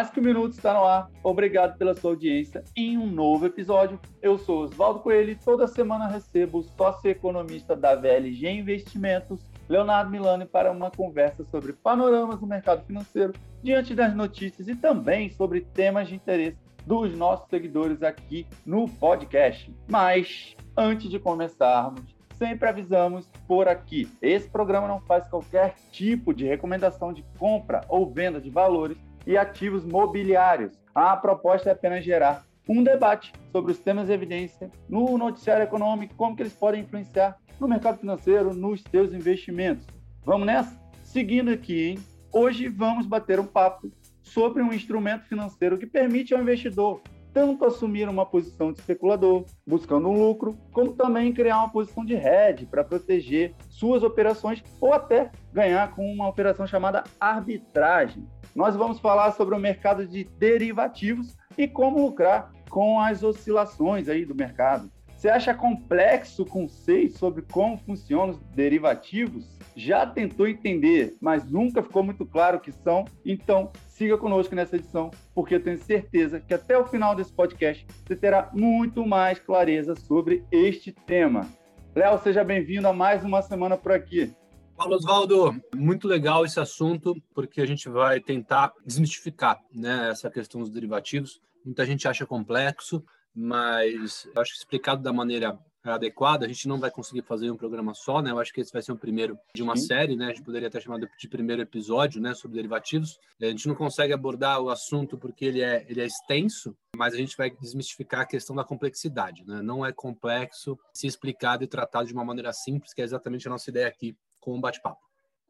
Mais que um minuto está no ar. Obrigado pela sua audiência em um novo episódio. Eu sou Oswaldo Coelho e toda semana recebo o sócio-economista da VLG Investimentos, Leonardo Milani, para uma conversa sobre panoramas do mercado financeiro diante das notícias e também sobre temas de interesse dos nossos seguidores aqui no podcast. Mas antes de começarmos, sempre avisamos por aqui. Esse programa não faz qualquer tipo de recomendação de compra ou venda de valores e ativos mobiliários. A proposta é apenas gerar um debate sobre os temas de evidência no noticiário econômico, como que eles podem influenciar no mercado financeiro, nos seus investimentos. Vamos nessa? Seguindo aqui, hein? Hoje vamos bater um papo sobre um instrumento financeiro que permite ao investidor tanto assumir uma posição de especulador, buscando um lucro, como também criar uma posição de hedge para proteger suas operações ou até ganhar com uma operação chamada arbitragem. Nós vamos falar sobre o mercado de derivativos e como lucrar com as oscilações aí do mercado. Você acha complexo o conceito sobre como funcionam os derivativos? Já tentou entender, mas nunca ficou muito claro o que são? Então, siga conosco nessa edição, porque eu tenho certeza que até o final desse podcast você terá muito mais clareza sobre este tema. Léo, seja bem-vindo a mais uma semana por aqui. Paulo Osvaldo, muito legal esse assunto, porque a gente vai tentar desmistificar né, essa questão dos derivativos. Muita gente acha complexo, mas acho que explicado da maneira adequada, a gente não vai conseguir fazer um programa só, né? Eu acho que esse vai ser o primeiro de uma Sim. série, né? A gente poderia até chamar de primeiro episódio, né, sobre derivativos. A gente não consegue abordar o assunto porque ele é, ele é extenso, mas a gente vai desmistificar a questão da complexidade, né? Não é complexo se explicado e tratado de uma maneira simples, que é exatamente a nossa ideia aqui com o bate-papo.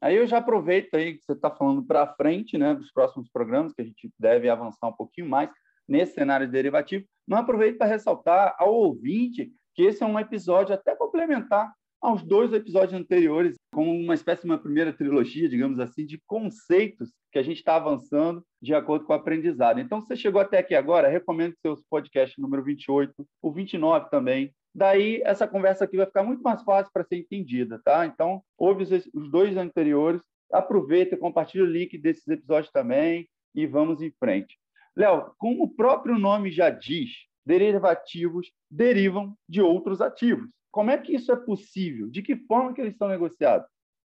Aí eu já aproveito aí que você está falando para frente, né, dos próximos programas, que a gente deve avançar um pouquinho mais nesse cenário de derivativo. Não aproveito para ressaltar ao ouvinte que esse é um episódio até complementar aos dois episódios anteriores, como uma espécie de uma primeira trilogia, digamos assim, de conceitos que a gente está avançando de acordo com o aprendizado. Então, se você chegou até aqui agora, recomendo seus podcasts número 28, o 29 também. Daí, essa conversa aqui vai ficar muito mais fácil para ser entendida, tá? Então, ouve os dois anteriores, aproveita, compartilha o link desses episódios também e vamos em frente. Léo, como o próprio nome já diz, derivativos derivam de outros ativos. Como é que isso é possível? De que forma que eles são negociados?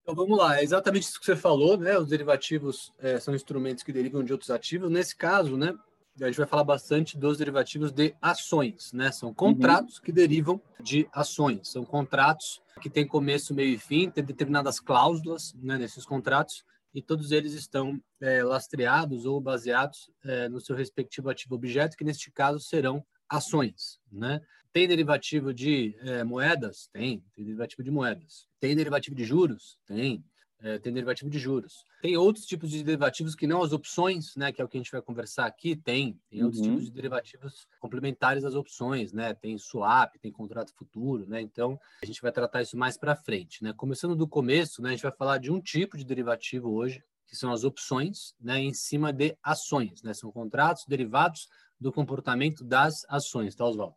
Então vamos lá, é exatamente isso que você falou, né? Os derivativos é, são instrumentos que derivam de outros ativos. Nesse caso, né, a gente vai falar bastante dos derivativos de ações, né? São contratos uhum. que derivam de ações. São contratos que têm começo, meio e fim, tem determinadas cláusulas né, nesses contratos e todos eles estão é, lastreados ou baseados é, no seu respectivo ativo objeto, que neste caso serão ações, né? Tem derivativo de é, moedas? Tem. Tem derivativo de moedas. Tem derivativo de juros? Tem. É, tem derivativo de juros. Tem outros tipos de derivativos que não as opções, né? Que é o que a gente vai conversar aqui. Tem. Tem outros uhum. tipos de derivativos complementares às opções, né? Tem swap, tem contrato futuro, né? Então a gente vai tratar isso mais para frente, né? Começando do começo, né? A gente vai falar de um tipo de derivativo hoje, que são as opções, né? Em cima de ações, né? São contratos derivados do comportamento das ações, tá, Oswaldo?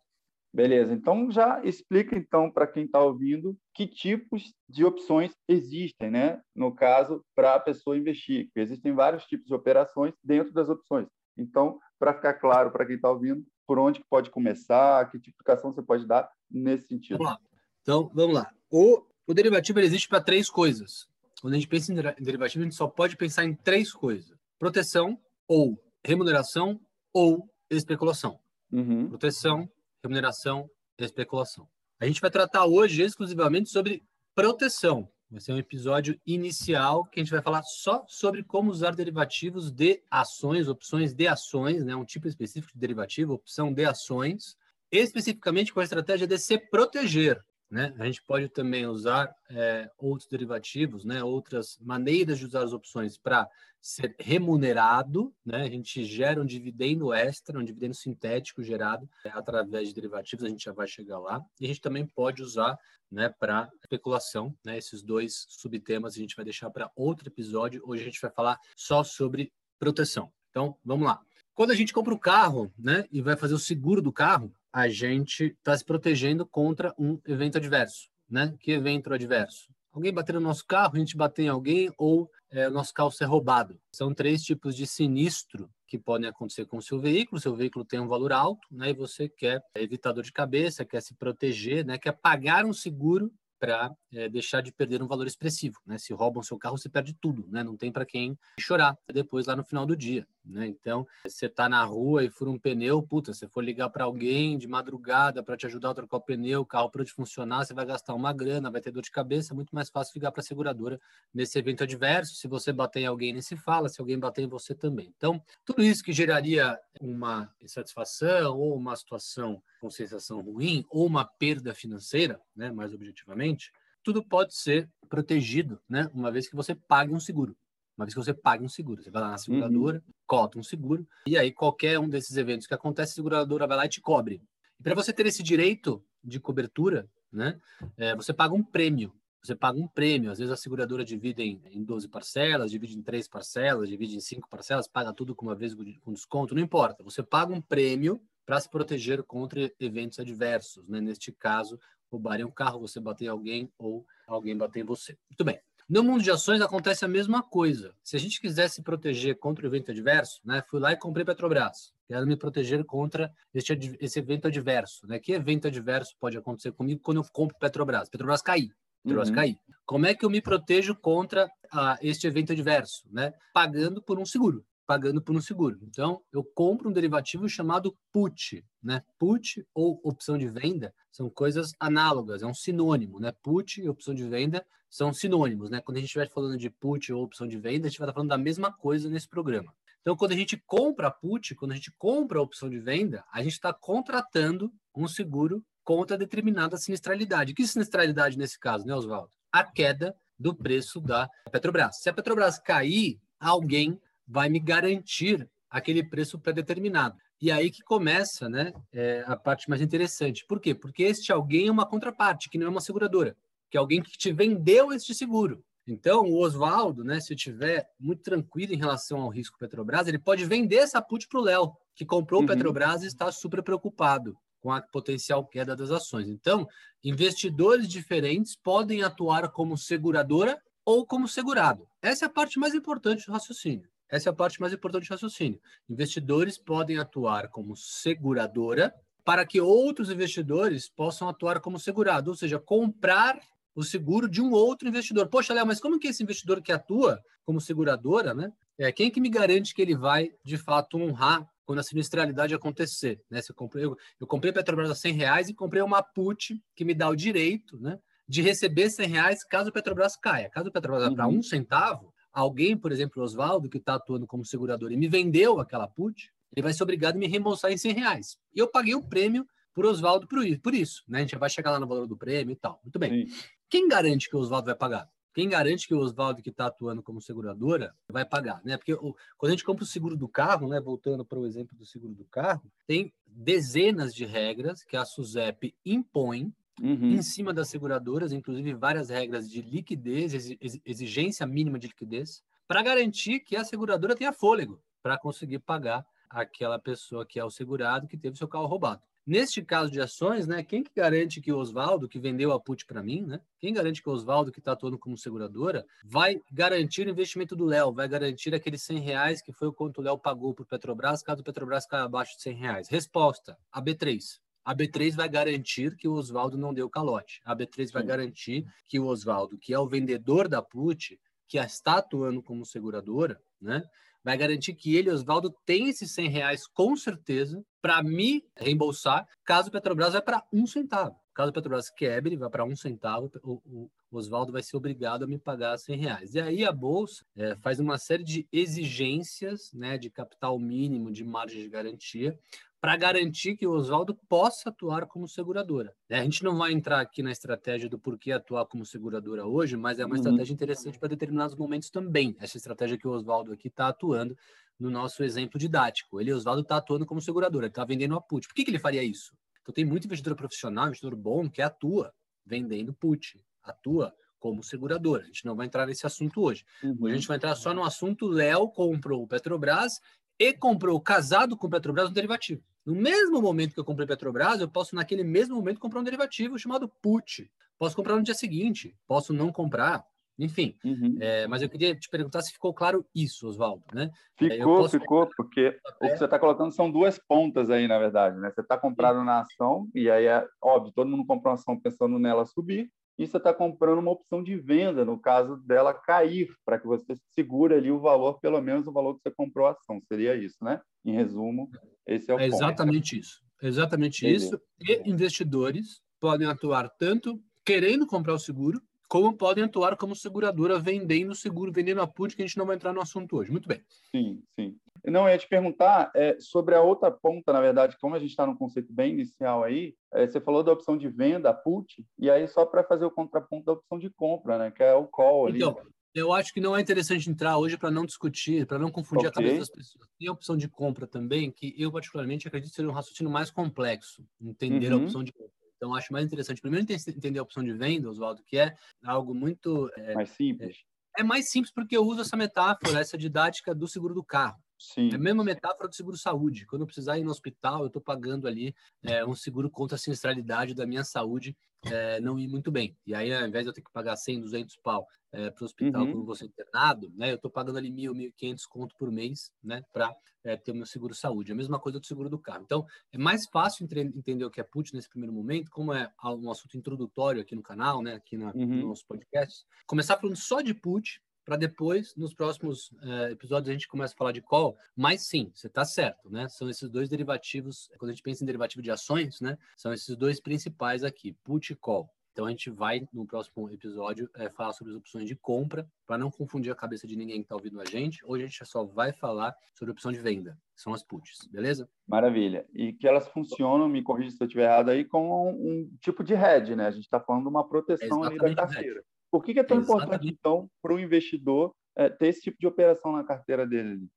Beleza, então já explica então para quem está ouvindo que tipos de opções existem, né? No caso, para a pessoa investir, existem vários tipos de operações dentro das opções. Então, para ficar claro para quem está ouvindo, por onde pode começar, que tipificação você pode dar nesse sentido. Vamos lá. Então, vamos lá. O, o derivativo existe para três coisas. Quando a gente pensa em derivativo, a gente só pode pensar em três coisas: proteção, ou remuneração, ou especulação. Uhum. Proteção, remuneração especulação. A gente vai tratar hoje exclusivamente sobre proteção. Vai ser um episódio inicial que a gente vai falar só sobre como usar derivativos de ações, opções de ações, né? um tipo específico de derivativo, opção de ações, especificamente com a estratégia de se proteger. Né? A gente pode também usar é, outros derivativos, né? outras maneiras de usar as opções para ser remunerado, né? A gente gera um dividendo extra, um dividendo sintético gerado é, através de derivativos, a gente já vai chegar lá. E a gente também pode usar, né, para especulação, né? Esses dois subtemas a gente vai deixar para outro episódio. Hoje a gente vai falar só sobre proteção. Então, vamos lá. Quando a gente compra o carro, né, e vai fazer o seguro do carro, a gente está se protegendo contra um evento adverso, né? Que evento adverso? alguém bater no nosso carro, a gente bater em alguém ou é, o nosso carro ser roubado. São três tipos de sinistro que podem acontecer com o seu veículo. Seu veículo tem um valor alto, né? E você quer evitar dor de cabeça, quer se proteger, né? Quer pagar um seguro para é, deixar de perder um valor expressivo. Né? Se roubam seu carro, você perde tudo, né? não tem para quem chorar depois lá no final do dia. Né? Então, você está na rua e fura um pneu, puta, você for ligar para alguém de madrugada para te ajudar a trocar o pneu, o carro para de funcionar, você vai gastar uma grana, vai ter dor de cabeça, é muito mais fácil ligar para a seguradora nesse evento adverso. Se você bater em alguém, nem se fala, se alguém bater em você também. Então, tudo isso que geraria uma insatisfação ou uma situação com sensação ruim ou uma perda financeira, né, mais objetivamente, tudo pode ser protegido, né, uma vez que você pague um seguro. Uma vez que você pague um seguro, você vai lá na seguradora, uhum. cota um seguro, e aí qualquer um desses eventos que acontece, a seguradora vai lá e te cobre. E para você ter esse direito de cobertura, né, é, você paga um prêmio. Você paga um prêmio. Às vezes a seguradora divide em, em 12 parcelas, divide em três parcelas, divide em cinco parcelas, paga tudo com uma vez com desconto, não importa. Você paga um prêmio para se proteger contra eventos adversos. Né? Neste caso, roubarem um carro, você bater em alguém ou alguém bater em você. Muito bem. No mundo de ações acontece a mesma coisa. Se a gente quiser se proteger contra o evento adverso, né, fui lá e comprei Petrobras. Quero me proteger contra esse, esse evento adverso. Né? Que evento adverso pode acontecer comigo quando eu compro Petrobras? Petrobras cair. Petrobras uhum. cair. Como é que eu me protejo contra ah, este evento adverso? Né? Pagando por um seguro pagando por um seguro. Então, eu compro um derivativo chamado put, né? Put ou opção de venda são coisas análogas, é um sinônimo, né? Put e opção de venda são sinônimos, né? Quando a gente estiver falando de put ou opção de venda, a gente vai estar falando da mesma coisa nesse programa. Então, quando a gente compra put, quando a gente compra a opção de venda, a gente está contratando um seguro contra determinada sinistralidade. Que sinistralidade nesse caso, né, Oswaldo? A queda do preço da Petrobras. Se a Petrobras cair, alguém vai me garantir aquele preço pré-determinado. E aí que começa né, é, a parte mais interessante. Por quê? Porque este alguém é uma contraparte, que não é uma seguradora, que é alguém que te vendeu este seguro. Então, o Oswaldo, né, se estiver muito tranquilo em relação ao risco Petrobras, ele pode vender essa put para o Léo, que comprou o uhum. Petrobras e está super preocupado com a potencial queda das ações. Então, investidores diferentes podem atuar como seguradora ou como segurado. Essa é a parte mais importante do raciocínio. Essa é a parte mais importante do raciocínio. Investidores podem atuar como seguradora para que outros investidores possam atuar como segurado, ou seja, comprar o seguro de um outro investidor. Poxa, Léo, mas como que esse investidor que atua como seguradora, né? É, quem que me garante que ele vai, de fato, honrar quando a sinistralidade acontecer? Né? Se eu, comprei, eu, eu comprei Petrobras a 100 reais e comprei uma put que me dá o direito né, de receber 100 reais caso o Petrobras caia. Caso o Petrobras uhum. para um centavo, alguém, por exemplo, o Oswaldo, que está atuando como segurador e me vendeu aquela put, ele vai ser obrigado a me reembolsar em 100 reais. E eu paguei o prêmio por Oswaldo por isso, né? A gente já vai chegar lá no valor do prêmio e tal. Muito bem. Sim. Quem garante que o Oswaldo vai pagar? Quem garante que o Oswaldo, que está atuando como seguradora, vai pagar, né? Porque o, quando a gente compra o seguro do carro, né? Voltando para o exemplo do seguro do carro, tem dezenas de regras que a SUSEP impõe uhum. em cima das seguradoras, inclusive várias regras de liquidez, exigência mínima de liquidez, para garantir que a seguradora tenha fôlego para conseguir pagar aquela pessoa que é o segurado que teve seu carro roubado. Neste caso de ações, né, quem que garante que o Oswaldo, que vendeu a put para mim, né, quem garante que o Oswaldo, que está atuando como seguradora, vai garantir o investimento do Léo, vai garantir aqueles 100 reais que foi o quanto o Léo pagou por Petrobras, caso o Petrobras caia abaixo de 100 reais? Resposta, a B3 a B3 vai garantir que o Oswaldo não deu calote. A B3 vai Sim. garantir que o Oswaldo, que é o vendedor da put, que está atuando como seguradora, né, vai garantir que ele, Oswaldo, tem esses 100 reais com certeza para me reembolsar caso o Petrobras vai para um centavo. Caso o Petrobras quebre, vai para um centavo, o, o, Oswaldo vai ser obrigado a me pagar 100 reais. E aí a Bolsa é, faz uma série de exigências né, de capital mínimo, de margem de garantia, para garantir que o Oswaldo possa atuar como seguradora. É, a gente não vai entrar aqui na estratégia do porquê atuar como seguradora hoje, mas é uma uhum. estratégia interessante para determinados momentos também. Essa estratégia que o Oswaldo aqui está atuando no nosso exemplo didático. Ele, Oswaldo, está atuando como seguradora, ele está vendendo a put. Por que, que ele faria isso? Então, tem muito investidor profissional, investidor bom, que atua vendendo put, atua como seguradora. A gente não vai entrar nesse assunto hoje. Uhum. Hoje a gente vai entrar só no assunto Léo comprou o Petrobras e comprou casado com Petrobras um derivativo. No mesmo momento que eu comprei Petrobras, eu posso, naquele mesmo momento, comprar um derivativo chamado put. Posso comprar no dia seguinte, posso não comprar, enfim. Uhum. É, mas eu queria te perguntar se ficou claro isso, Oswaldo, né? É, ficou, posso... ficou, porque o que você está colocando são duas pontas aí, na verdade, né? Você está comprado Sim. na ação, e aí é óbvio, todo mundo comprou uma ação pensando nela subir, e você está comprando uma opção de venda, no caso dela cair, para que você segure ali o valor, pelo menos o valor que você comprou a ação. Seria isso, né? Em resumo, esse é o é Exatamente ponto. isso. Exatamente Entendi. isso. E investidores podem atuar tanto querendo comprar o seguro, como podem atuar como seguradora vendendo seguro, vendendo a put, que a gente não vai entrar no assunto hoje. Muito bem. Sim, sim. Não, eu ia te perguntar é, sobre a outra ponta, na verdade, como a gente está no conceito bem inicial aí, é, você falou da opção de venda, a put, e aí só para fazer o contraponto da opção de compra, né, que é o call ali. Então, eu acho que não é interessante entrar hoje para não discutir, para não confundir okay. a cabeça das pessoas. Tem a opção de compra também, que eu particularmente acredito ser um raciocínio mais complexo, entender uhum. a opção de compra. Então, acho mais interessante, primeiro, entender a opção de venda, Oswaldo, que é algo muito... É, mais simples. É, é mais simples porque eu uso essa metáfora, essa didática do seguro do carro. Sim. É a mesma metáfora do seguro-saúde. Quando eu precisar ir no hospital, eu estou pagando ali é, um seguro contra a sinistralidade da minha saúde é, não ir muito bem. E aí, ao invés de eu ter que pagar 100, 200 pau é, para o hospital uhum. quando você internado, né, eu estou pagando ali mil, mil quinhentos conto por mês né, para é, ter o meu seguro-saúde. A mesma coisa do seguro do carro. Então, é mais fácil entender o que é put nesse primeiro momento, como é um assunto introdutório aqui no canal, né, aqui na, uhum. no nosso podcast. Começar falando só de put, para depois, nos próximos uh, episódios, a gente começa a falar de call. Mas sim, você está certo, né? São esses dois derivativos, quando a gente pensa em derivativo de ações, né? São esses dois principais aqui, put e call. Então a gente vai, no próximo episódio, é, falar sobre as opções de compra, para não confundir a cabeça de ninguém que está ouvindo a gente. Hoje a gente só vai falar sobre a opção de venda, que são as puts, beleza? Maravilha. E que elas funcionam, me corrija se eu estiver errado aí, como um tipo de hedge, né? A gente está falando de uma proteção ali da carteira. Por que, que é tão Exatamente. importante, então, para o investidor é, ter esse tipo de operação na carteira dele?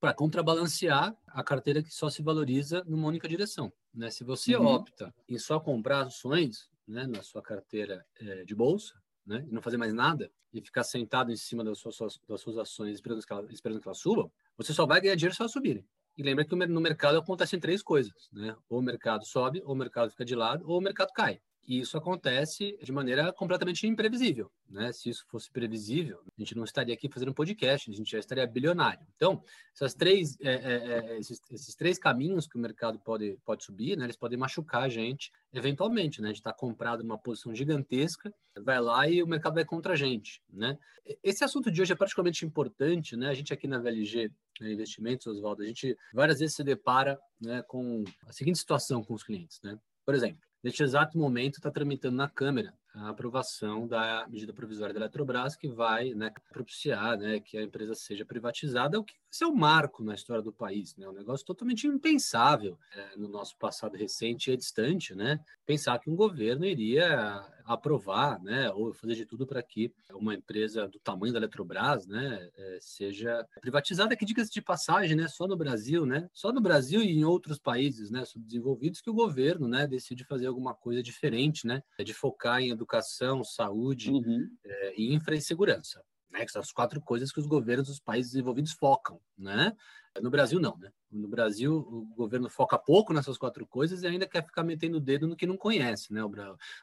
Para contrabalancear a carteira que só se valoriza numa única direção. Né? Se você uhum. opta em só comprar ações né, na sua carteira é, de bolsa, né, e não fazer mais nada, e ficar sentado em cima das suas, das suas ações esperando que, elas, esperando que elas subam, você só vai ganhar dinheiro se elas subirem. E lembra que no mercado acontecem três coisas, né? Ou o mercado sobe, ou o mercado fica de lado, ou o mercado cai. E isso acontece de maneira completamente imprevisível. Né? Se isso fosse previsível, a gente não estaria aqui fazendo um podcast, a gente já estaria bilionário. Então, essas três, é, é, é, esses, esses, três caminhos que o mercado pode, pode subir, né? eles podem machucar a gente eventualmente. Né? A gente está comprado numa posição gigantesca, vai lá e o mercado vai contra a gente. Né? Esse assunto de hoje é particularmente importante. Né? A gente aqui na VLG né, Investimentos, Oswaldo, a gente várias vezes se depara né, com a seguinte situação com os clientes. Né? Por exemplo, Neste exato momento, está tramitando na Câmara a aprovação da medida provisória da Eletrobras, que vai né, propiciar né, que a empresa seja privatizada, o que é um marco na história do país, né? um negócio totalmente impensável é, no nosso passado recente e distante, né? pensar que um governo iria aprovar, né, ou fazer de tudo para que uma empresa do tamanho da Eletrobras, né, é, seja privatizada, que diga-se de passagem, né, só no Brasil, né, só no Brasil e em outros países, né, subdesenvolvidos, que o governo, né, decide fazer alguma coisa diferente, né, de focar em educação, saúde uhum. é, e infra e segurança. Né, que são as quatro coisas que os governos dos países desenvolvidos focam, né? No Brasil, não, né? No Brasil, o governo foca pouco nessas quatro coisas e ainda quer ficar metendo o dedo no que não conhece, né?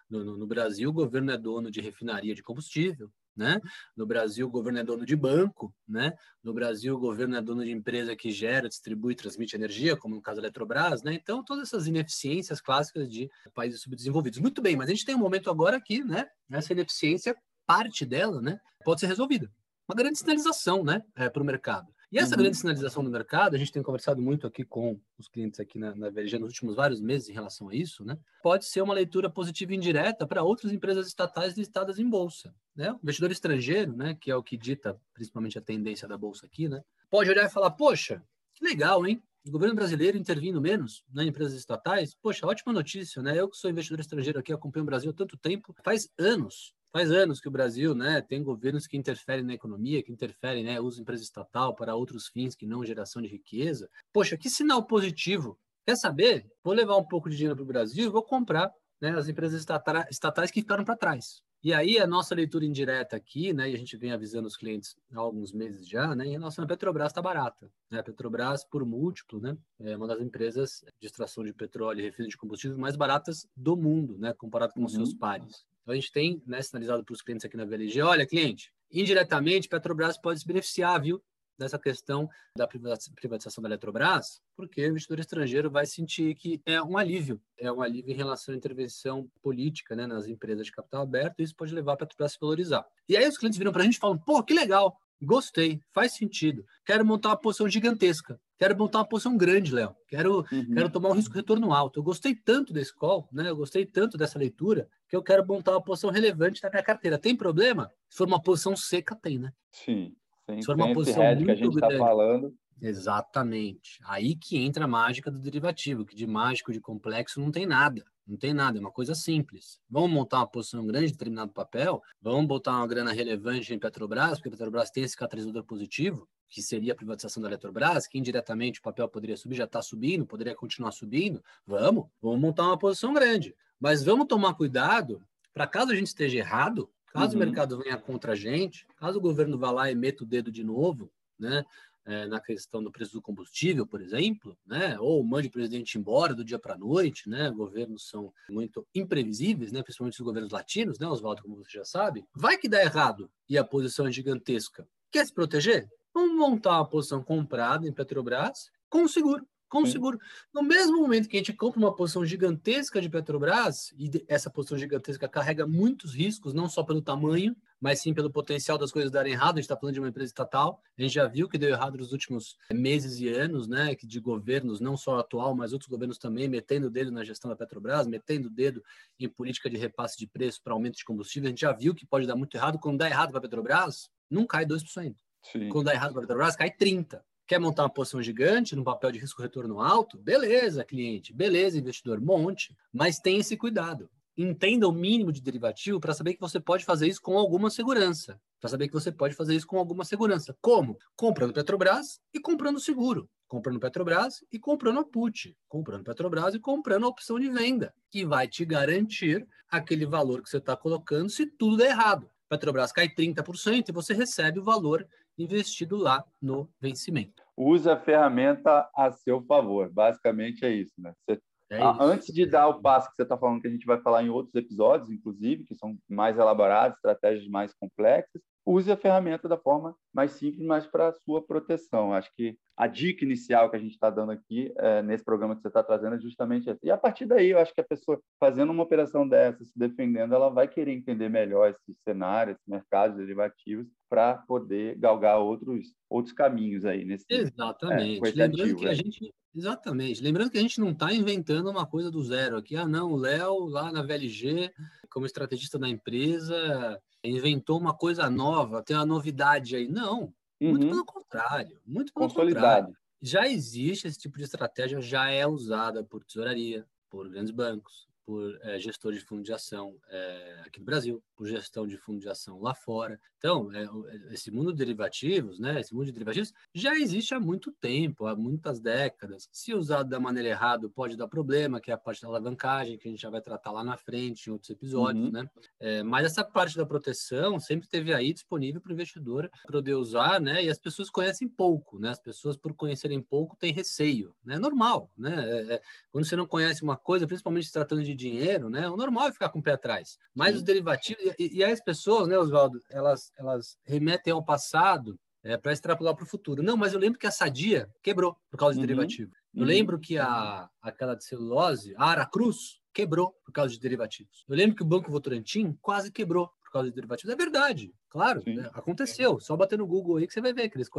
No, no, Brasil, o governo é dono de refinaria de combustível, né? No Brasil, o governo é dono de banco, né? No Brasil, o governo é dono de empresa que gera, distribui transmite energia, como no caso da Eletrobras, né? Então, todas essas ineficiências clássicas de países subdesenvolvidos. Muito bem, mas a gente tem um momento agora aqui, né? Essa ineficiência, parte dela, né? Pode ser resolvida. Uma grande sinalização, né? É, para o mercado. E essa uhum. grande sinalização do mercado, a gente tem conversado muito aqui com os clientes aqui na, na VLG nos últimos vários meses em relação a isso, né? Pode ser uma leitura positiva e indireta para outras empresas estatais listadas em bolsa, né? O investidor estrangeiro, né, que é o que dita principalmente a tendência da bolsa aqui, né? Pode olhar e falar: "Poxa, que legal, hein? O governo brasileiro intervindo menos nas né, empresas estatais, poxa, ótima notícia, né? Eu que sou investidor estrangeiro aqui, acompanho o Brasil há tanto tempo, faz anos Faz anos que o Brasil né, tem governos que interferem na economia, que interferem, né, uso empresa estatal para outros fins que não geração de riqueza. Poxa, que sinal positivo. Quer saber? Vou levar um pouco de dinheiro para o Brasil e vou comprar né, as empresas estatais que ficaram para trás. E aí a nossa leitura indireta aqui, né, e a gente vem avisando os clientes há alguns meses já, né, em relação à Petrobras está barata. Né? A Petrobras, por múltiplo, né, é uma das empresas de extração de petróleo e refino de combustível mais baratas do mundo, né, comparado com uhum. os seus pares. Então a gente tem né, sinalizado para os clientes aqui na VLG, olha, cliente, indiretamente Petrobras pode se beneficiar, viu, dessa questão da privatização da Eletrobras, porque o investidor estrangeiro vai sentir que é um alívio, é um alívio em relação à intervenção política né, nas empresas de capital aberto, e isso pode levar a Petrobras a se valorizar. E aí os clientes viram para a gente e falam, pô, que legal, gostei, faz sentido, quero montar uma posição gigantesca, quero montar uma posição grande, Léo, quero, uhum. quero tomar um risco retorno alto. Eu gostei tanto desse call, né? eu gostei tanto dessa leitura, que eu quero montar uma posição relevante na minha carteira. Tem problema? Se for uma posição seca, tem, né? Sim. Sem, Se for uma posição muito que a gente está falando. Exatamente. Aí que entra a mágica do derivativo, que de mágico, de complexo, não tem nada. Não tem nada, é uma coisa simples. Vamos montar uma posição grande de determinado papel, vamos botar uma grana relevante em Petrobras, porque a Petrobras tem esse catalisador positivo, que seria a privatização da Eletrobras, que indiretamente o papel poderia subir, já está subindo, poderia continuar subindo. Vamos, vamos montar uma posição grande. Mas vamos tomar cuidado para caso a gente esteja errado, Caso uhum. o mercado venha contra a gente, caso o governo vá lá e meta o dedo de novo, né, é, na questão do preço do combustível, por exemplo, né, ou mande o presidente embora do dia para a noite, né, governos são muito imprevisíveis, né, principalmente os governos latinos, né, Oswaldo, como você já sabe, vai que dá errado e a posição é gigantesca. Quer se proteger? Vamos montar uma posição comprada em Petrobras com seguro com seguro. No mesmo momento que a gente compra uma posição gigantesca de Petrobras, e essa posição gigantesca carrega muitos riscos, não só pelo tamanho, mas sim pelo potencial das coisas darem errado. A gente está falando de uma empresa estatal. A gente já viu que deu errado nos últimos meses e anos, né? Que de governos, não só atual, mas outros governos também, metendo o dedo na gestão da Petrobras, metendo o dedo em política de repasse de preço para aumento de combustível. A gente já viu que pode dar muito errado. Quando dá errado para a Petrobras, não cai 2%. Sim. Quando dá errado para a Petrobras, cai 30%. Quer montar uma posição gigante num papel de risco retorno alto? Beleza, cliente. Beleza, investidor, monte. Mas tenha esse cuidado. Entenda o mínimo de derivativo para saber que você pode fazer isso com alguma segurança. Para saber que você pode fazer isso com alguma segurança. Como? Comprando Petrobras e comprando seguro. Comprando Petrobras e comprando a put. Comprando Petrobras e comprando a opção de venda, que vai te garantir aquele valor que você está colocando se tudo der errado. Petrobras cai 30% e você recebe o valor investido lá no vencimento. Use a ferramenta a seu favor. Basicamente é isso, né? Você, é isso. Antes de dar o passo que você está falando, que a gente vai falar em outros episódios, inclusive, que são mais elaborados, estratégias mais complexas, use a ferramenta da forma mais simples, mas para sua proteção. Acho que a dica inicial que a gente está dando aqui é, nesse programa que você está trazendo é justamente essa. E a partir daí, eu acho que a pessoa fazendo uma operação dessa, se defendendo, ela vai querer entender melhor esse cenário, esse mercado de derivativos, para poder galgar outros, outros caminhos aí nesse Exatamente. É, Lembrando que a gente Exatamente. Lembrando que a gente não está inventando uma coisa do zero aqui. Ah, não, o Léo, lá na VLG, como estrategista da empresa, inventou uma coisa nova, tem uma novidade aí. Não, uhum. muito pelo contrário. Muito pelo contrário. Já existe esse tipo de estratégia, já é usada por tesouraria, por grandes bancos, por é, gestor de fundo de ação é, aqui no Brasil, por gestão de fundo de ação lá fora. Então, é, esse mundo de derivativos, né, esse mundo de derivativos já existe há muito tempo, há muitas décadas. Se usado da maneira errada, pode dar problema, que é a parte da alavancagem, que a gente já vai tratar lá na frente, em outros episódios, uhum. né? É, mas essa parte da proteção sempre teve aí disponível para o investidor poder usar, né? E as pessoas conhecem pouco, né? As pessoas, por conhecerem pouco, têm receio, né? É normal, né? É, é quando você não conhece uma coisa, principalmente se tratando de dinheiro, né? O normal é ficar com o pé atrás. Mas Sim. os derivativos, e, e as pessoas, né, Oswaldo, elas elas remetem ao passado é, para extrapolar para o futuro. Não, mas eu lembro que a Sadia quebrou por causa de uhum. derivativo. Eu uhum. lembro que a, aquela de celulose, a Aracruz, quebrou por causa de derivativos. Eu lembro que o Banco Votorantim quase quebrou por causa de derivativos. É verdade, claro, né? aconteceu. Só bater no Google aí que você vai ver que eles,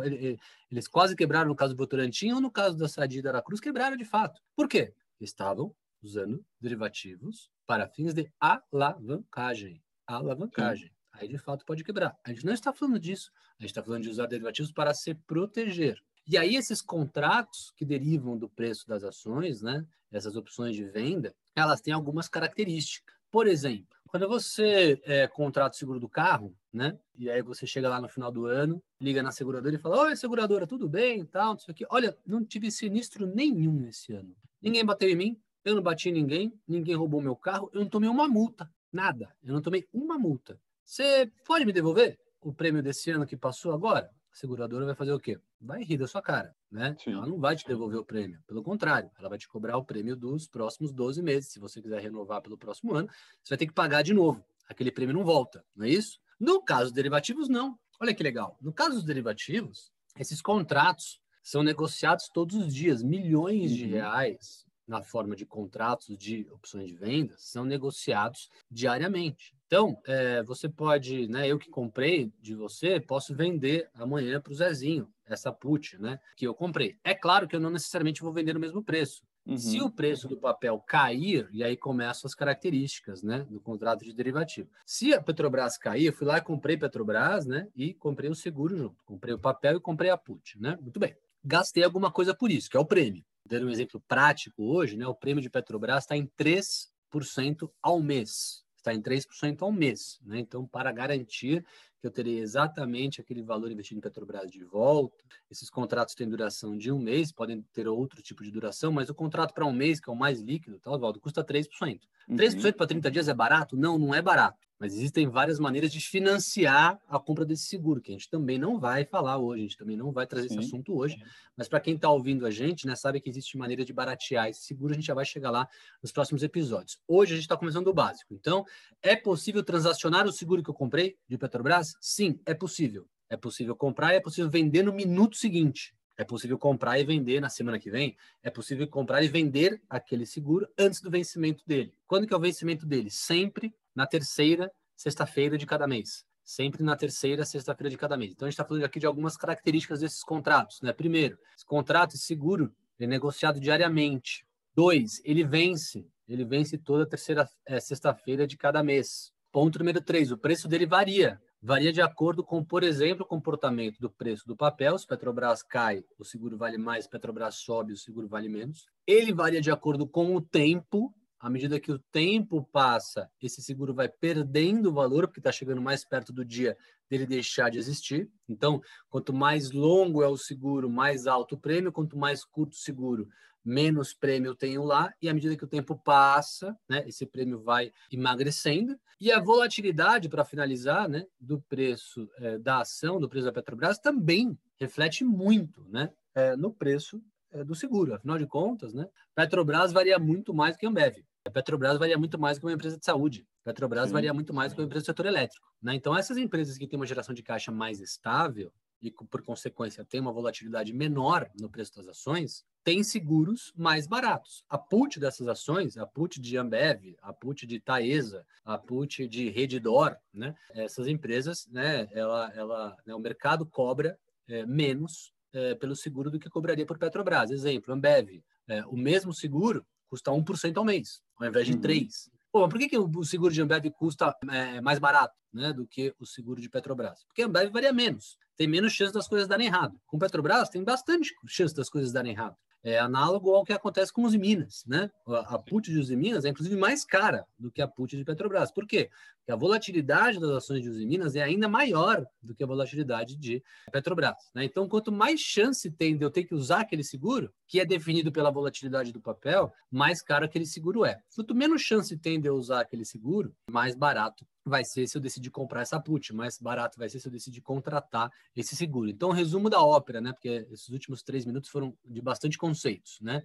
eles quase quebraram no caso do Votorantim ou no caso da Sadia e da Aracruz, quebraram de fato. Por quê? Estavam usando derivativos para fins de alavancagem. Alavancagem. Sim aí de fato pode quebrar. A gente não está falando disso, a gente está falando de usar derivativos para se proteger. E aí esses contratos que derivam do preço das ações, né, essas opções de venda, elas têm algumas características. Por exemplo, quando você é, contrata o seguro do carro, né, e aí você chega lá no final do ano, liga na seguradora e fala, oi, seguradora, tudo bem tal, isso aqui. Olha, não tive sinistro nenhum esse ano. Ninguém bateu em mim, eu não bati em ninguém, ninguém roubou meu carro, eu não tomei uma multa Nada. Eu não tomei uma multa. Você pode me devolver o prêmio desse ano que passou agora? A seguradora vai fazer o quê? Vai rir da sua cara, né? Sim. Ela não vai te devolver o prêmio. Pelo contrário, ela vai te cobrar o prêmio dos próximos 12 meses. Se você quiser renovar pelo próximo ano, você vai ter que pagar de novo. Aquele prêmio não volta, não é isso? No caso dos derivativos, não. Olha que legal. No caso dos derivativos, esses contratos são negociados todos os dias. Milhões de uhum. reais na forma de contratos de opções de vendas são negociados diariamente. Então, é, você pode, né, eu que comprei de você, posso vender amanhã para o Zezinho essa put, né, que eu comprei. É claro que eu não necessariamente vou vender no mesmo preço. Uhum. Se o preço do papel cair, e aí começam as características né, do contrato de derivativo. Se a Petrobras cair, eu fui lá e comprei Petrobras né, e comprei o seguro junto. Comprei o papel e comprei a put. Né? Muito bem. Gastei alguma coisa por isso, que é o prêmio. Dando um exemplo prático hoje, né, o prêmio de Petrobras está em 3% ao mês está em 3% ao mês. Né? Então, para garantir que eu terei exatamente aquele valor investido em Petrobras de volta, esses contratos têm duração de um mês, podem ter outro tipo de duração, mas o contrato para um mês, que é o mais líquido, tá, Valdo, custa 3%. Uhum. 3% para 30 dias é barato? Não, não é barato. Mas existem várias maneiras de financiar a compra desse seguro, que a gente também não vai falar hoje, a gente também não vai trazer Sim. esse assunto hoje. Mas para quem está ouvindo a gente, né, sabe que existe maneira de baratear esse seguro, a gente já vai chegar lá nos próximos episódios. Hoje a gente está começando do básico. Então, é possível transacionar o seguro que eu comprei de Petrobras? Sim, é possível. É possível comprar e é possível vender no minuto seguinte. É possível comprar e vender na semana que vem. É possível comprar e vender aquele seguro antes do vencimento dele. Quando que é o vencimento dele? Sempre na terceira sexta-feira de cada mês. Sempre na terceira sexta-feira de cada mês. Então, a gente está falando aqui de algumas características desses contratos. Né? Primeiro, esse contrato esse seguro é negociado diariamente. Dois, ele vence. Ele vence toda terceira é, sexta-feira de cada mês. Ponto número três, o preço dele varia varia de acordo com, por exemplo, o comportamento do preço do papel. Se Petrobras cai, o seguro vale mais, Petrobras sobe, o seguro vale menos. Ele varia de acordo com o tempo. À medida que o tempo passa, esse seguro vai perdendo valor, porque está chegando mais perto do dia dele deixar de existir. Então, quanto mais longo é o seguro, mais alto o prêmio, quanto mais curto o seguro, menos prêmio eu tenho lá, e à medida que o tempo passa, né, esse prêmio vai emagrecendo. E a volatilidade, para finalizar, né, do preço é, da ação, do preço da Petrobras, também reflete muito né, é, no preço do seguro. Afinal de contas, né, Petrobras varia muito mais que a Ambev. A Petrobras varia muito mais que uma empresa de saúde. A Petrobras sim, varia muito mais que uma empresa do setor elétrico. Né? Então, essas empresas que têm uma geração de caixa mais estável, e por consequência tem uma volatilidade menor no preço das ações, tem seguros mais baratos. A put dessas ações, a put de Ambev, a put de Taesa, a put de Redditor, né? Essas empresas, né? Ela, ela, né? o mercado cobra é, menos é, pelo seguro do que cobraria por Petrobras. Exemplo, Ambev, é, o mesmo seguro custa 1% ao mês, ao invés de uhum. 3%. Pô, mas por que, que o seguro de Ambev custa é, mais barato né, do que o seguro de Petrobras? Porque a Ambev varia menos, tem menos chance das coisas darem errado. Com Petrobras, tem bastante chance das coisas darem errado é análogo ao que acontece com os Minas, né? A put de Uzi Minas é inclusive mais cara do que a put de Petrobras. Por quê? Porque a volatilidade das ações de Uzi Minas é ainda maior do que a volatilidade de Petrobras. Né? Então, quanto mais chance tem de eu ter que usar aquele seguro, que é definido pela volatilidade do papel, mais caro aquele seguro é. Quanto menos chance tem de eu usar aquele seguro, mais barato vai ser se eu decidir comprar essa put, mais barato vai ser se eu decidir contratar esse seguro. Então, resumo da ópera, né? Porque esses últimos três minutos foram de bastante conceitos, né?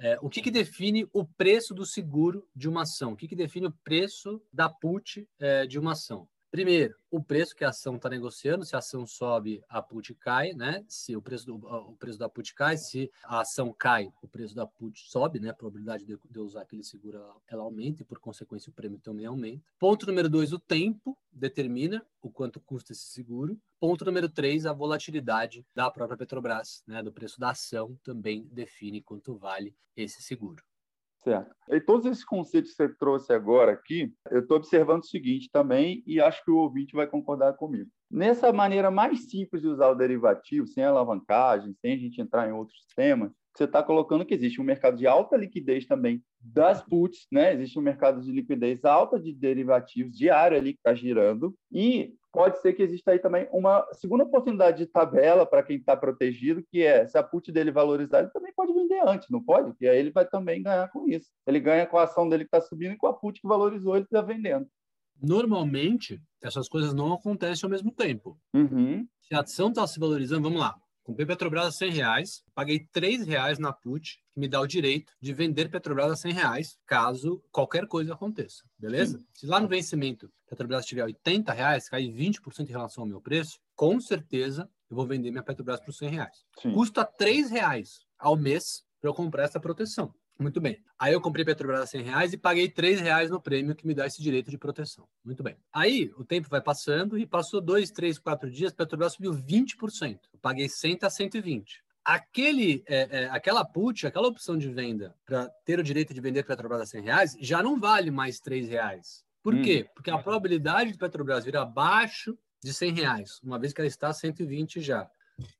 É, o que, que define o preço do seguro de uma ação? O que, que define o preço da put é, de uma ação? Primeiro, o preço que a ação está negociando, se a ação sobe, a put cai, né? Se o preço, do, o preço da put cai, se a ação cai, o preço da put sobe, né? A probabilidade de, de usar aquele seguro ela, aumenta e, por consequência, o prêmio também aumenta. Ponto número dois, o tempo determina o quanto custa esse seguro. Ponto número três, a volatilidade da própria Petrobras, né? Do preço da ação também define quanto vale esse seguro. Certo. E todos esses conceitos que você trouxe agora aqui, eu estou observando o seguinte também, e acho que o ouvinte vai concordar comigo. Nessa maneira mais simples de usar o derivativo, sem alavancagem, sem a gente entrar em outros temas, você está colocando que existe um mercado de alta liquidez também das puts, né? Existe um mercado de liquidez alta de derivativos diário ali que está girando, e pode ser que exista aí também uma segunda oportunidade de tabela para quem está protegido, que é se a put dele valorizar, ele também pode vender antes, não pode? E aí ele vai também ganhar com isso. Ele ganha com a ação dele que está subindo e com a put que valorizou, ele está vendendo. Normalmente, essas coisas não acontecem ao mesmo tempo. Uhum. Se a ação está se valorizando, vamos lá. Comprei Petrobras a 100 reais, paguei 3 reais na put, que me dá o direito de vender Petrobras a 100 reais, caso qualquer coisa aconteça, beleza? Sim. Se lá no vencimento Petrobras tiver 80 reais, cair 20% em relação ao meu preço, com certeza eu vou vender minha Petrobras por 100 reais. Sim. Custa 3 reais ao mês para eu comprar essa proteção. Muito bem. Aí eu comprei Petrobras a 100 reais e paguei 3 reais no prêmio que me dá esse direito de proteção. Muito bem. Aí o tempo vai passando e passou 2, 3, 4 dias, Petrobras subiu 20%. Eu paguei 100 a 120. Aquele, é, é, aquela put, aquela opção de venda para ter o direito de vender Petrobras a 100 reais já não vale mais 3 reais. Por hum. quê? Porque a probabilidade de Petrobras vir abaixo de 100 reais, uma vez que ela está a 120 já,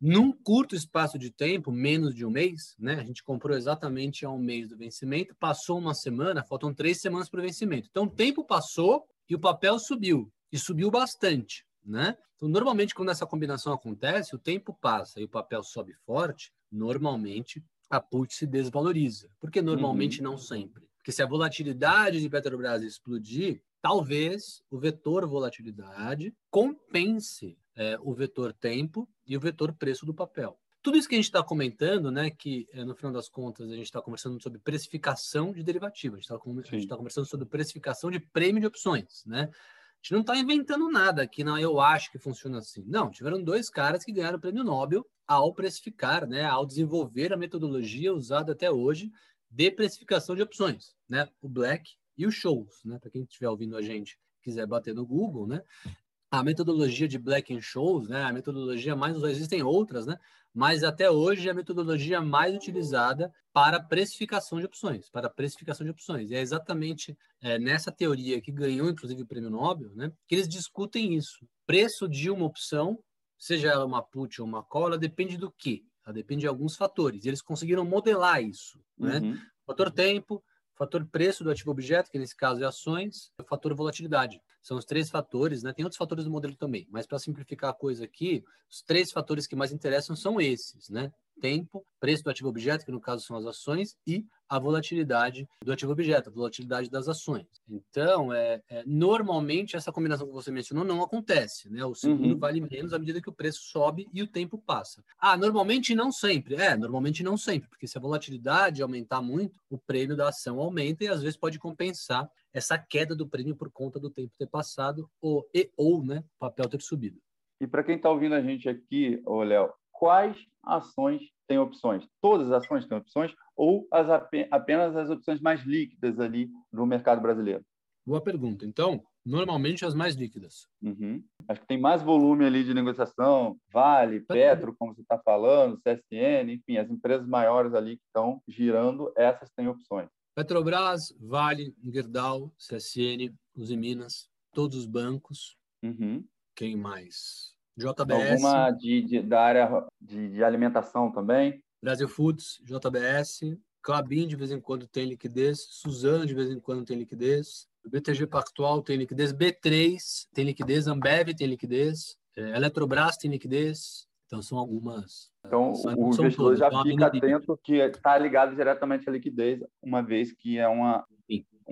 num curto espaço de tempo, menos de um mês, né? A gente comprou exatamente a um mês do vencimento, passou uma semana, faltam três semanas para o vencimento. Então, o tempo passou e o papel subiu, e subiu bastante, né? Então, normalmente, quando essa combinação acontece, o tempo passa e o papel sobe forte, normalmente a put se desvaloriza. Porque normalmente uhum. não sempre. Porque se a volatilidade de Petrobras explodir, talvez o vetor volatilidade compense é, o vetor tempo e o vetor preço do papel. Tudo isso que a gente está comentando, né, que é, no final das contas a gente está conversando sobre precificação de derivativos, a gente está tá conversando sobre precificação de prêmio de opções, né? A gente não está inventando nada aqui, não, eu acho que funciona assim. Não, tiveram dois caras que ganharam o prêmio Nobel ao precificar, né, ao desenvolver a metodologia usada até hoje de precificação de opções, né? O Black e o Shows, né? Para quem estiver ouvindo a gente quiser bater no Google, né? A metodologia de Black and Shows, né, a metodologia mais usada, existem outras, né, mas até hoje é a metodologia mais utilizada para precificação de opções, para precificação de opções. E é exatamente é, nessa teoria que ganhou, inclusive, o prêmio Nobel, né, que eles discutem isso. Preço de uma opção, seja ela uma put ou uma call, ela depende do quê? Ela depende de alguns fatores. E eles conseguiram modelar isso, né? Uhum. Fator tempo, fator preço do ativo objeto, que nesse caso é ações, fator volatilidade. São os três fatores, né? Tem outros fatores do modelo também, mas para simplificar a coisa aqui, os três fatores que mais interessam são esses, né? Tempo, preço do ativo objeto, que no caso são as ações, e a volatilidade do ativo objeto, a volatilidade das ações. Então, é, é normalmente essa combinação que você mencionou não acontece, né? O seguro uhum. vale menos à medida que o preço sobe e o tempo passa. Ah, normalmente não sempre. É, normalmente não sempre, porque se a volatilidade aumentar muito, o prêmio da ação aumenta e às vezes pode compensar essa queda do prêmio por conta do tempo ter passado ou e ou, né, o papel ter subido. E para quem está ouvindo a gente aqui, ô Léo, quais ações têm opções? Todas as ações têm opções ou as, apenas as opções mais líquidas ali do mercado brasileiro? Boa pergunta. Então, normalmente as mais líquidas. Uhum. Acho que tem mais volume ali de negociação, Vale, Petro, como você está falando, CSN, enfim, as empresas maiores ali que estão girando, essas têm opções. Petrobras, Vale, Gerdau, CSN, Minas, todos os bancos. Uhum. Quem mais? JBS. Alguma de, de da área de, de, alimentação também? Brasil Foods, JBS. Clabin de vez em quando tem liquidez. Suzano de vez em quando tem liquidez. BTG Pactual tem liquidez. B3 tem liquidez. Ambev tem liquidez. É, Eletrobras tem liquidez. Então, são algumas. Então, o investidor já então, fica atento que está ligado diretamente à liquidez, uma vez que é uma,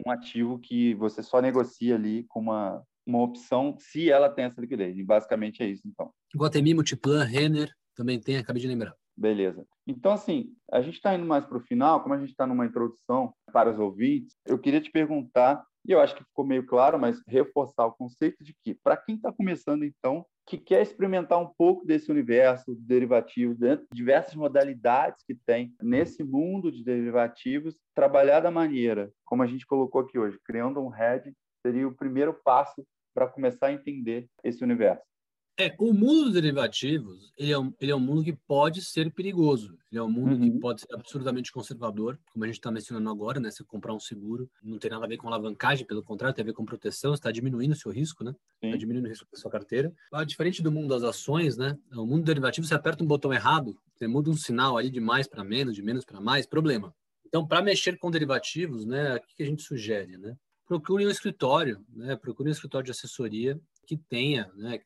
um ativo que você só negocia ali com uma uma opção se ela tem essa liquidez. E basicamente é isso, então. Guatemi, Multiplan, Renner também tem, acabei de lembrar. Beleza. Então, assim, a gente está indo mais para o final, como a gente está numa introdução para os ouvintes, eu queria te perguntar, e eu acho que ficou meio claro, mas reforçar o conceito de que, para quem está começando, então, que quer experimentar um pouco desse universo de derivativos, dentro de diversas modalidades que tem nesse mundo de derivativos, trabalhar da maneira, como a gente colocou aqui hoje, criando um hedge, seria o primeiro passo para começar a entender esse universo? É, o mundo dos derivativos, ele é, um, ele é um mundo que pode ser perigoso. Ele é um mundo uhum. que pode ser absurdamente conservador, como a gente está mencionando agora, né? Você comprar um seguro não tem nada a ver com alavancagem, pelo contrário, tem a ver com proteção, está diminuindo o seu risco, né? Está diminuindo o risco da sua carteira. Ah, diferente do mundo das ações, né? O mundo derivativo, você aperta um botão errado, você muda um sinal ali de mais para menos, de menos para mais, problema. Então, para mexer com derivativos, né, o que a gente sugere, né? Procure um escritório, né? procure um escritório de assessoria que tenha né,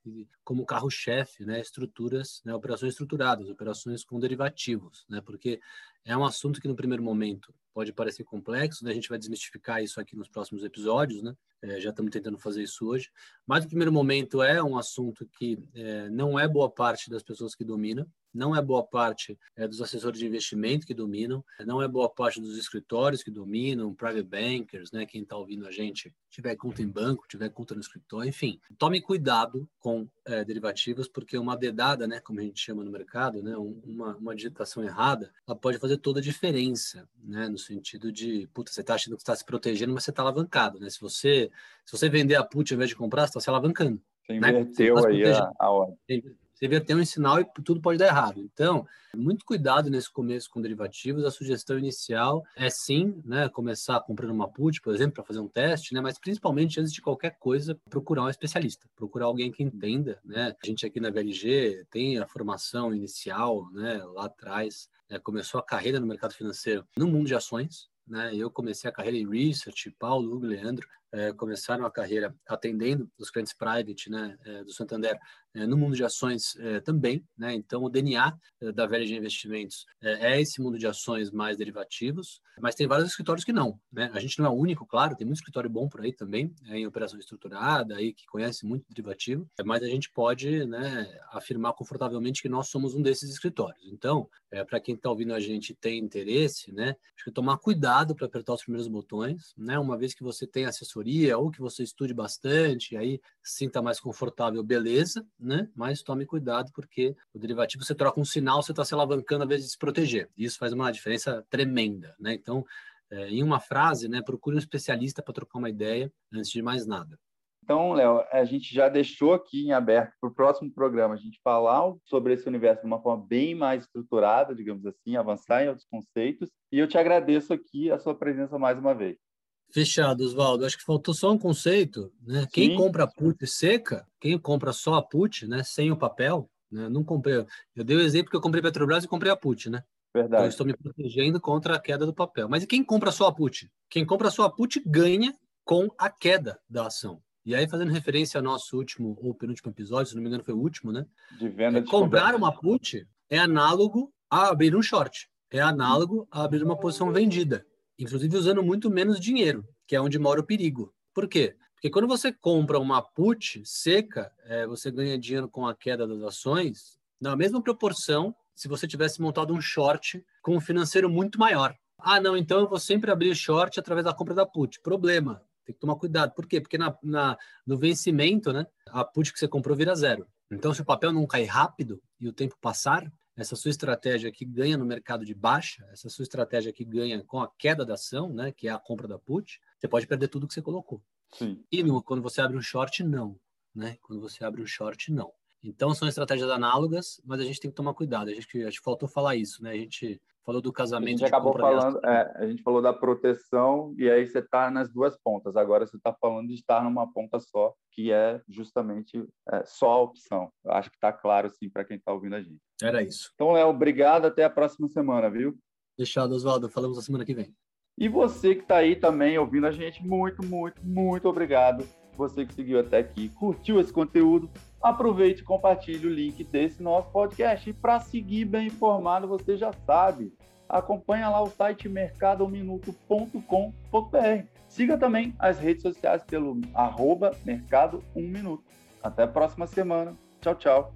como carro-chefe né, estruturas, né, operações estruturadas, operações com derivativos, né, porque É um assunto que no primeiro momento pode parecer complexo, né? A gente vai desmistificar isso aqui nos próximos episódios, né? É, já estamos tentando fazer isso hoje. Mas no primeiro momento é um assunto que é, não é boa parte das pessoas que dominam, não é boa parte é, dos assessores de investimento que dominam, não é boa parte dos escritórios que dominam, private bankers, né? Quem está ouvindo a gente tiver conta em banco, tiver conta no escritório, enfim, tome cuidado com é, derivativos, porque uma dedada, né, como a gente chama no mercado, né, uma, uma digitação errada, ela pode fazer toda a diferença, né, no sentido de, puta, você está achando que está se protegendo, mas você está alavancado, né? Se você se você vender a put ao invés de comprar, você está se alavancando. Você né? inverteu né? aí a, a ordem você inverter um sinal e tudo pode dar errado. Então, muito cuidado nesse começo com derivativos. A sugestão inicial é sim, né, começar comprando uma put, por exemplo, para fazer um teste, né, mas principalmente antes de qualquer coisa, procurar um especialista, procurar alguém que entenda, né? A gente aqui na VLG tem a formação inicial, né, lá atrás, né, começou a carreira no mercado financeiro no mundo de ações, né? Eu comecei a carreira em research, Paulo, Hugo, Leandro é, começaram a carreira atendendo os clientes private, né, é, do Santander é, no mundo de ações é, também, né? Então o DNA é, da Velha de Investimentos é, é, esse mundo de ações mais derivativos, mas tem vários escritórios que não, né? A gente não é o único, claro, tem muito escritório bom por aí também, em operação estruturada, aí que conhece muito derivativo, mas a gente pode, né, afirmar confortavelmente que nós somos um desses escritórios. Então, para quem está ouvindo a gente tem interesse, né, acho que tomar cuidado para apertar os primeiros botões, né? Uma vez que você tem assessoria ou que você estude bastante, aí sinta mais confortável, beleza, né? Mas tome cuidado, porque o derivativo você troca um sinal, você está se alavancando a vez de se proteger. Isso faz uma diferença tremenda, né? Então, é, em uma frase, né, procure um especialista para trocar uma ideia antes de mais nada. Então, Léo, a gente já deixou aqui em aberto para o próximo programa a gente falar sobre esse universo de uma forma bem mais estruturada, digamos assim, avançar em outros conceitos. E eu te agradeço aqui a sua presença mais uma vez. Fechado, Oswaldo. Acho que faltou só um conceito, né? Quem compra put seca, quem compra só a put, né, sem o papel, né? Não comprei. Eu dei o exemplo que eu comprei Petrobras e comprei a put, né? Verdade. Então, eu estou me protegendo contra a queda do papel. Mas e quem compra só a put? Quem compra só a put ganha com a queda da ação. E aí, fazendo referência ao nosso último ou penúltimo episódio, se não me engano foi o último, né? De venda de Comprar uma put é análogo a abrir um short. É análogo a abrir uma posição vendida inclusive usando muito menos dinheiro, que é onde mora o perigo. Por quê? Porque quando você compra uma put seca, é, você ganha dinheiro com a queda das ações, na mesma proporção se você tivesse montado um short com um financeiro muito maior. Ah, não, então eu vou sempre abrir short através da compra da put. Problema, tem que tomar cuidado. Por quê? Porque na, na, no vencimento, né, a put que você comprou vira zero. Então, se o papel não cai rápido e o tempo passar, essa sua estratégia que ganha no mercado de baixa, essa sua estratégia que ganha com a queda da ação, né, que é a compra da put, você pode perder tudo que você colocou. Sim. E no, quando você abre um short, não. Né? Quando você abre um short, não. Então são estratégias análogas, mas a gente tem que tomar cuidado. A gente, a gente faltou falar isso, né? A gente falou do casamento. A gente acabou falando, é, a gente falou da proteção e aí você está nas duas pontas. Agora você está falando de estar numa ponta só, que é justamente é, só a opção. Eu acho que está claro sim para quem está ouvindo a gente. Era isso. Então, Léo, obrigado. Até a próxima semana, viu? Deixado, Oswaldo. Falamos na semana que vem. E você que está aí também ouvindo a gente, muito, muito, muito obrigado. Você que seguiu até aqui, curtiu esse conteúdo, aproveite e compartilhe o link desse nosso podcast. E para seguir bem informado, você já sabe, acompanha lá o site mercadominuto.com.br. Siga também as redes sociais pelo arroba mercado 1 minuto. Até a próxima semana. Tchau, tchau.